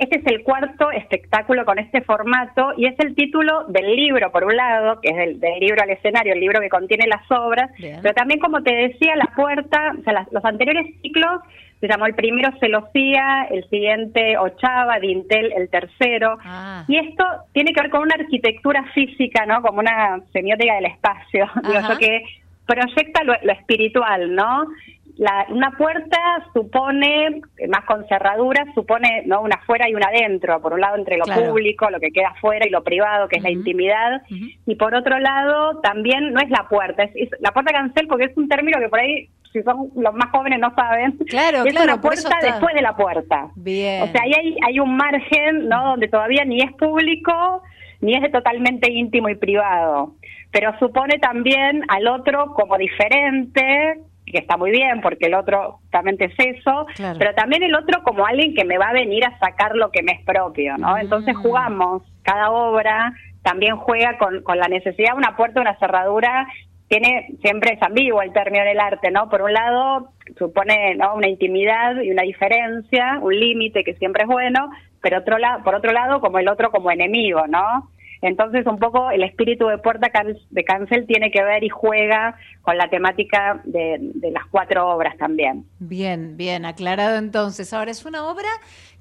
este es el cuarto espectáculo con este formato y es el título del libro, por un lado, que es del, del libro al escenario, el libro que contiene las obras, Bien. pero también, como te decía, la puerta, o sea, las- los anteriores ciclos se llamó el primero Celosía, el siguiente Ochava, Dintel, el tercero. Y esto tiene que ver con una arquitectura física, ¿no? Como una semiótica del espacio, <laughs> digo que proyecta lo, lo espiritual, ¿no? La- una puerta supone, eh, más con cerraduras, supone no una afuera y una adentro. Por un lado, entre lo Claro. público, lo que queda afuera y lo privado, que es la intimidad. Y por otro lado, también no es la puerta, es, es la puerta cancel, porque es un término que por ahí, si son los más jóvenes, no saben. Claro, es claro, una puerta después de la puerta. Bien. O sea, ahí hay, hay un margen, ¿no? Donde todavía ni es público, ni es de totalmente íntimo y privado. Pero supone también al otro como diferente, que está muy bien, porque el otro justamente es eso, Claro. pero también el otro como alguien que me va a venir a sacar lo que me es propio, ¿no? Entonces jugamos, cada obra también juega con, con la necesidad, una puerta, una cerradura, tiene, siempre es ambiguo el término del arte, ¿no? Por un lado, supone ¿no? una intimidad y una diferencia, un límite que siempre es bueno, pero otro lado, por otro lado, como el otro como enemigo, ¿no? Entonces, un poco el espíritu de Puerta de Cancel tiene que ver y juega con la temática de, de las cuatro obras también. Bien, bien, aclarado entonces. Ahora, es una obra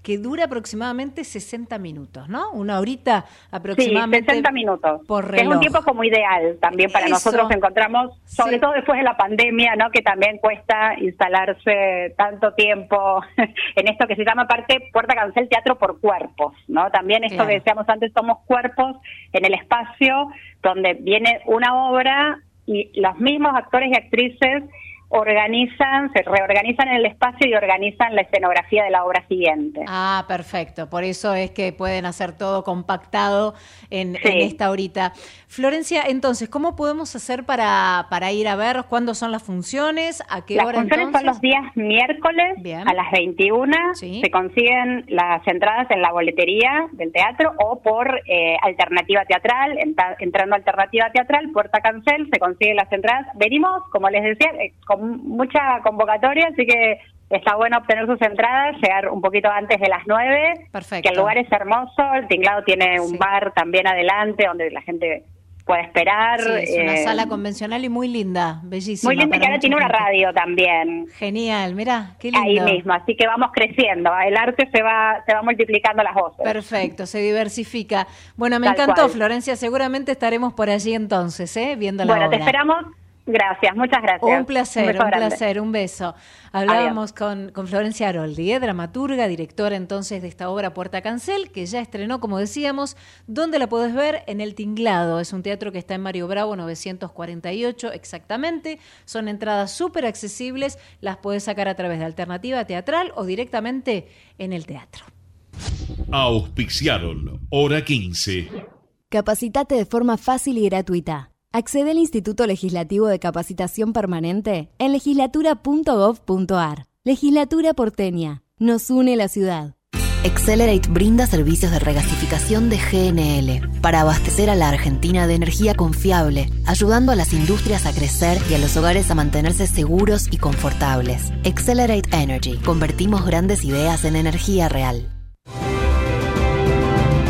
que dura aproximadamente 60 minutos, ¿no? Una horita aproximadamente. Sí, 60 minutos. Por que es reloj. un tiempo como ideal también para Eso. nosotros encontramos, sobre Sí. todo después de la pandemia, ¿no? Que también cuesta instalarse tanto tiempo <laughs> en esto que se llama aparte Puerta Cancel Teatro por Cuerpos, ¿no? También esto Claro. que decíamos antes, somos cuerpos en el espacio donde viene una obra y los mismos actores y actrices organizan, se reorganizan en el espacio y organizan la escenografía de la obra siguiente. Ah, perfecto. Por eso es que pueden hacer todo compactado en, Sí. en esta horita. Florencia, entonces, ¿cómo podemos hacer para, para ir a ver cuándo son las funciones? ¿A qué Las hora funciones entonces? son los días miércoles a las 21. Se consiguen las entradas en la boletería del teatro o por eh, alternativa teatral. Entra- entrando a alternativa teatral, Puerta Cancel, se consiguen las entradas. Venimos, como les decía, eh, con mucha convocatoria, así que está bueno obtener sus entradas, llegar un poquito antes de las 9. Perfecto. Que el lugar es hermoso. El tinglado tiene un bar también adelante donde la gente puede esperar. Sí, es una eh, sala convencional y muy linda, bellísima. muy linda que ahora tiene una radio también. Genial, mirá, qué lindo. Ahí mismo, así que vamos creciendo. El arte se va, se va multiplicando las voces. Perfecto, se diversifica. Bueno, me Tal encantó, cual. Florencia. Seguramente estaremos por allí entonces, ¿eh? Viendo la Bueno, te esperamos. Gracias, muchas gracias. Un placer, un, placer, un beso. Hablábamos con, con Florencia Aroldi, ¿eh? dramaturga, directora entonces de esta obra Puerta Cancel, que ya estrenó, como decíamos. ¿Dónde la podés ver? En El Tinglado. Es un teatro que está en Mario Bravo 948 exactamente. Son entradas súper accesibles. Las podés sacar a través de Alternativa Teatral o directamente en el teatro. Auspiciaron Hora 15. Capacitate de forma fácil y gratuita. Accede al Instituto Legislativo de Capacitación Permanente en legislatura.gov.ar. Legislatura porteña. Nos une la ciudad. Accelerate brinda servicios de regasificación de GNL para abastecer a la Argentina de energía confiable, ayudando a las industrias a crecer y a los hogares a mantenerse seguros y confortables. Accelerate Energy. Convertimos grandes ideas en energía real.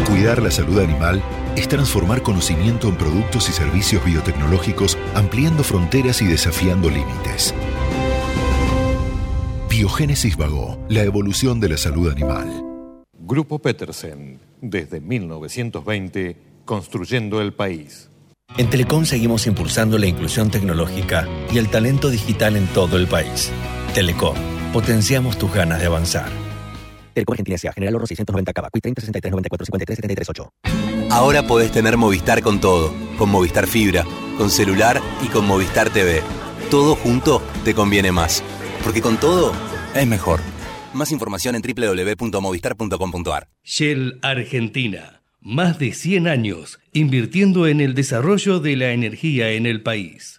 Cuidar la salud animal es transformar conocimiento en productos y servicios biotecnológicos, ampliando fronteras y desafiando límites. Biogénesis Vago, la evolución de la salud animal. Grupo Petersen, desde 1920, construyendo el país. En Telecom seguimos impulsando la inclusión tecnológica y el talento digital en todo el país. Telecom, potenciamos tus ganas de avanzar. Telecom Argentina. General Oro 690 Cava. Quick 30 63 94 53 73 8. Ahora podés tener Movistar con todo, con Movistar Fibra, con celular y con Movistar TV. Todo junto te conviene más, porque con todo es mejor. Más información en www.movistar.com.ar. Shell Argentina. Más de 100 años invirtiendo en el desarrollo de la energía en el país.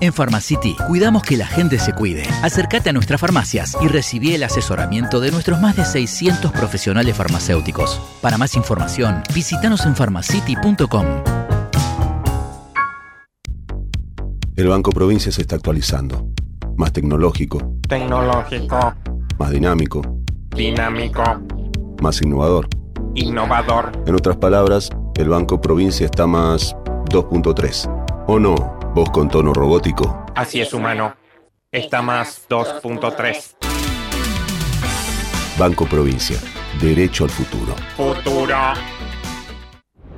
En Pharmacity cuidamos que la gente se cuide. Acércate a nuestras farmacias y recibí el asesoramiento de nuestros más de 600 profesionales farmacéuticos. Para más información, visítanos en pharmacity.com. El Banco Provincia se está actualizando. Más tecnológico, Tecnológico, más dinámico, dinámico, más innovador. innovador. En otras palabras, el Banco Provincia está más 2.3. ¿O no? Voz con tono robótico. Así es, humano. Está más 2.3. Banco Provincia. Derecho al futuro. Futuro.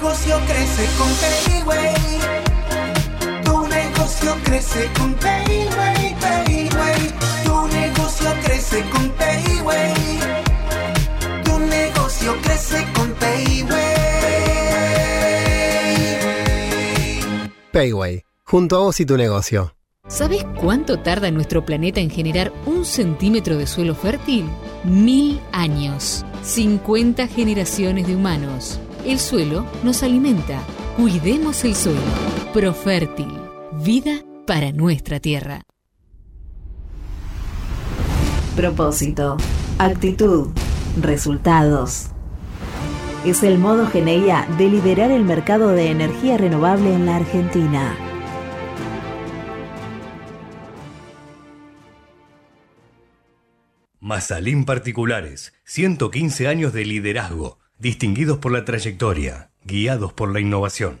Tu negocio crece con Payway. Tu negocio crece con Payway, Payway. Tu negocio crece con Payway. Tu negocio crece con Payway. Payway, junto a vos y tu negocio. ¿Sabes cuánto tarda nuestro planeta en generar un centímetro de suelo fértil? Mil años. 50 generaciones de humanos. El suelo nos alimenta. Cuidemos el suelo. Profértil. Vida para nuestra tierra. Propósito, actitud, resultados. Es el modo Geneia de liderar el mercado de energía renovable en la Argentina. Mazalín Particulares, 115 años de liderazgo, distinguidos por la trayectoria, guiados por la innovación.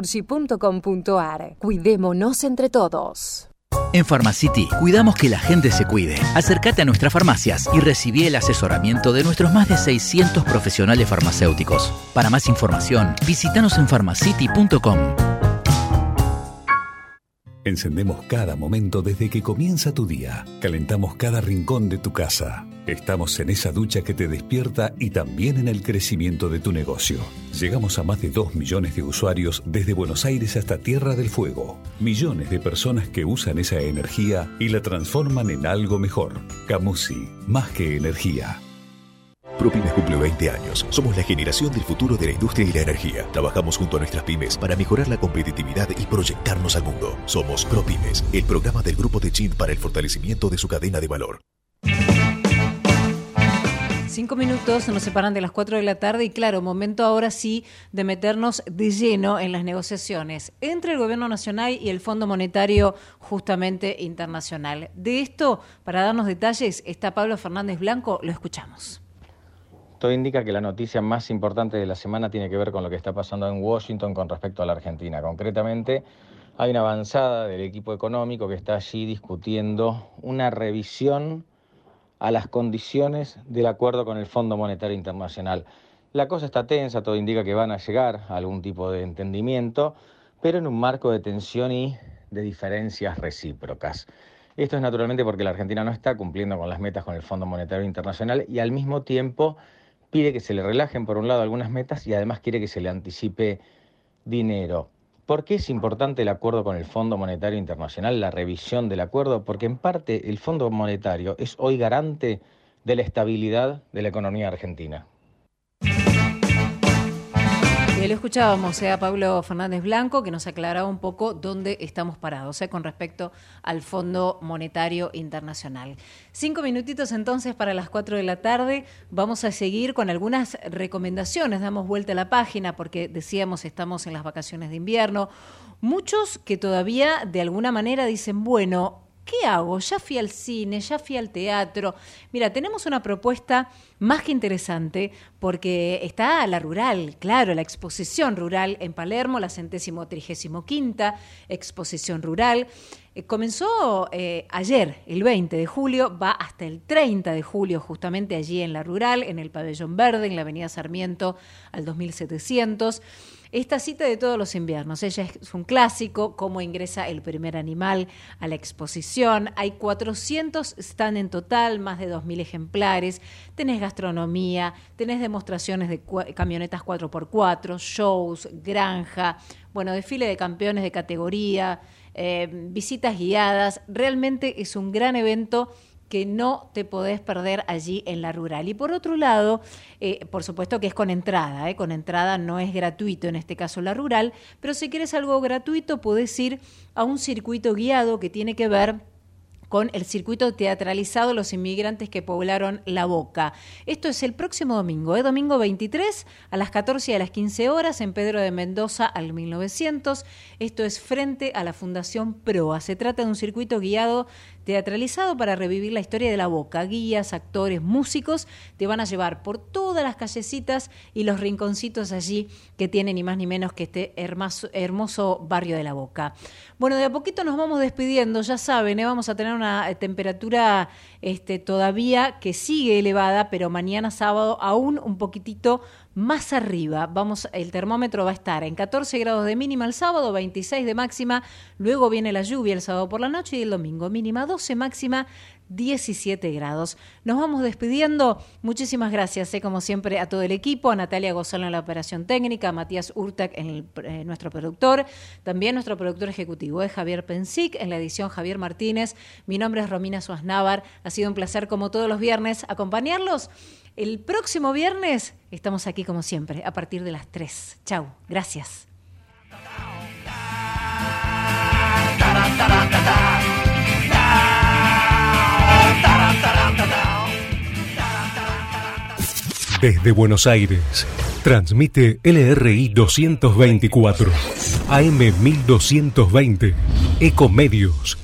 denuncias.naturgy.com.ar. Cuidémonos entre todos. En Pharmacity cuidamos que la gente se cuide. Acércate a nuestras farmacias y recibí el asesoramiento de nuestros más de 600 profesionales farmacéuticos. Para más información, visítanos en pharmacity.com. Encendemos cada momento desde que comienza tu día. Calentamos cada rincón de tu casa. Estamos en esa ducha que te despierta y también en el crecimiento de tu negocio. Llegamos a más de 2 millones de usuarios desde Buenos Aires hasta Tierra del Fuego. Millones de personas que usan esa energía y la transforman en algo mejor. Camusi, más que energía. ProPymes cumple 20 años. Somos la generación del futuro de la industria y la energía. Trabajamos junto a nuestras pymes para mejorar la competitividad y proyectarnos al mundo. Somos ProPymes, el programa del Grupo Techint para el fortalecimiento de su cadena de valor. Cinco minutos nos separan de las cuatro de la tarde y claro, momento ahora sí de meternos de lleno en las negociaciones entre el Gobierno Nacional y el Fondo Monetario justamente internacional. De esto, para darnos detalles, está Pablo Fernández Blanco, lo escuchamos. Todo indica que la noticia más importante de la semana tiene que ver con lo que está pasando en Washington con respecto a la Argentina. Concretamente, hay una avanzada del equipo económico que está allí discutiendo una revisión a las condiciones del acuerdo con el Fondo Monetario Internacional. La cosa está tensa, todo indica que van a llegar a algún tipo de entendimiento, pero en un marco de tensión y de diferencias recíprocas. Esto es naturalmente porque la Argentina no está cumpliendo con las metas con el Fondo Monetario Internacional y al mismo tiempo pide que se le relajen por un lado algunas metas y además quiere que se le anticipe dinero. ¿Por qué es importante el acuerdo con el Fondo Monetario Internacional, la revisión del acuerdo? Porque en parte el Fondo Monetario es hoy garante de la estabilidad de la economía argentina. Y lo escuchábamos eh, a Pablo Fernández Blanco, que nos aclaraba un poco dónde estamos parados eh, con respecto al Fondo Monetario Internacional. Cinco minutitos entonces para las cuatro de la tarde. Vamos a seguir con algunas recomendaciones. Damos vuelta a la página porque decíamos estamos en las vacaciones de invierno. Muchos que todavía de alguna manera dicen, bueno, ¿qué hago? Ya fui al cine, ya fui al teatro. Mira, tenemos una propuesta más que interesante porque está la rural, claro, la exposición rural en Palermo, la centésimo trigésimo quinta exposición rural. Eh, comenzó eh, ayer, el 20 de julio, va hasta el 30 de julio, justamente allí en la rural, en el pabellón verde, en la avenida Sarmiento, al 2700. Esta cita de todos los inviernos, ella es un clásico, cómo ingresa el primer animal a la exposición. Hay 400 están en total, más de 2.000 ejemplares. Tenés gastronomía, tenés demostraciones de camionetas 4x4, shows, granja, bueno, desfile de campeones de categoría, eh, visitas guiadas. Realmente es un gran evento que no te podés perder allí en la rural. Y por otro lado, eh, por supuesto que es con entrada, ¿eh? con entrada no es gratuito, en este caso la rural, pero si quieres algo gratuito podés ir a un circuito guiado que tiene que ver con el circuito teatralizado Los inmigrantes que poblaron la boca. Esto es el próximo domingo, ¿eh? domingo 23 a las 14 y a las 15 horas en Pedro de Mendoza al 1900. Esto es frente a la Fundación Proa. Se trata de un circuito guiado teatralizado para revivir la historia de la boca. Guías, actores, músicos te van a llevar por todas las callecitas y los rinconcitos allí que tienen ni más ni menos que este hermoso, hermoso barrio de la boca. Bueno, de a poquito nos vamos despidiendo, ya saben, ¿eh? vamos a tener una eh, temperatura este, todavía que sigue elevada, pero mañana sábado aún un poquitito más arriba. Vamos, el termómetro va a estar en 14 grados de mínima el sábado, 26 de máxima, luego viene la lluvia el sábado por la noche y el domingo mínima 12, máxima 17 grados. Nos vamos despidiendo. Muchísimas gracias, eh, como siempre, a todo el equipo, a Natalia Gozalo en la operación técnica, a Matías Urtac, en eh, nuestro productor, también nuestro productor ejecutivo es Javier Pensic, en la edición Javier Martínez. Mi nombre es Romina Suaznávar. Ha sido un placer, como todos los viernes, acompañarlos. El próximo viernes estamos aquí, como siempre, a partir de las 3. Chau, gracias. Desde Buenos Aires, transmite LRI 224, AM 1220, Ecomedios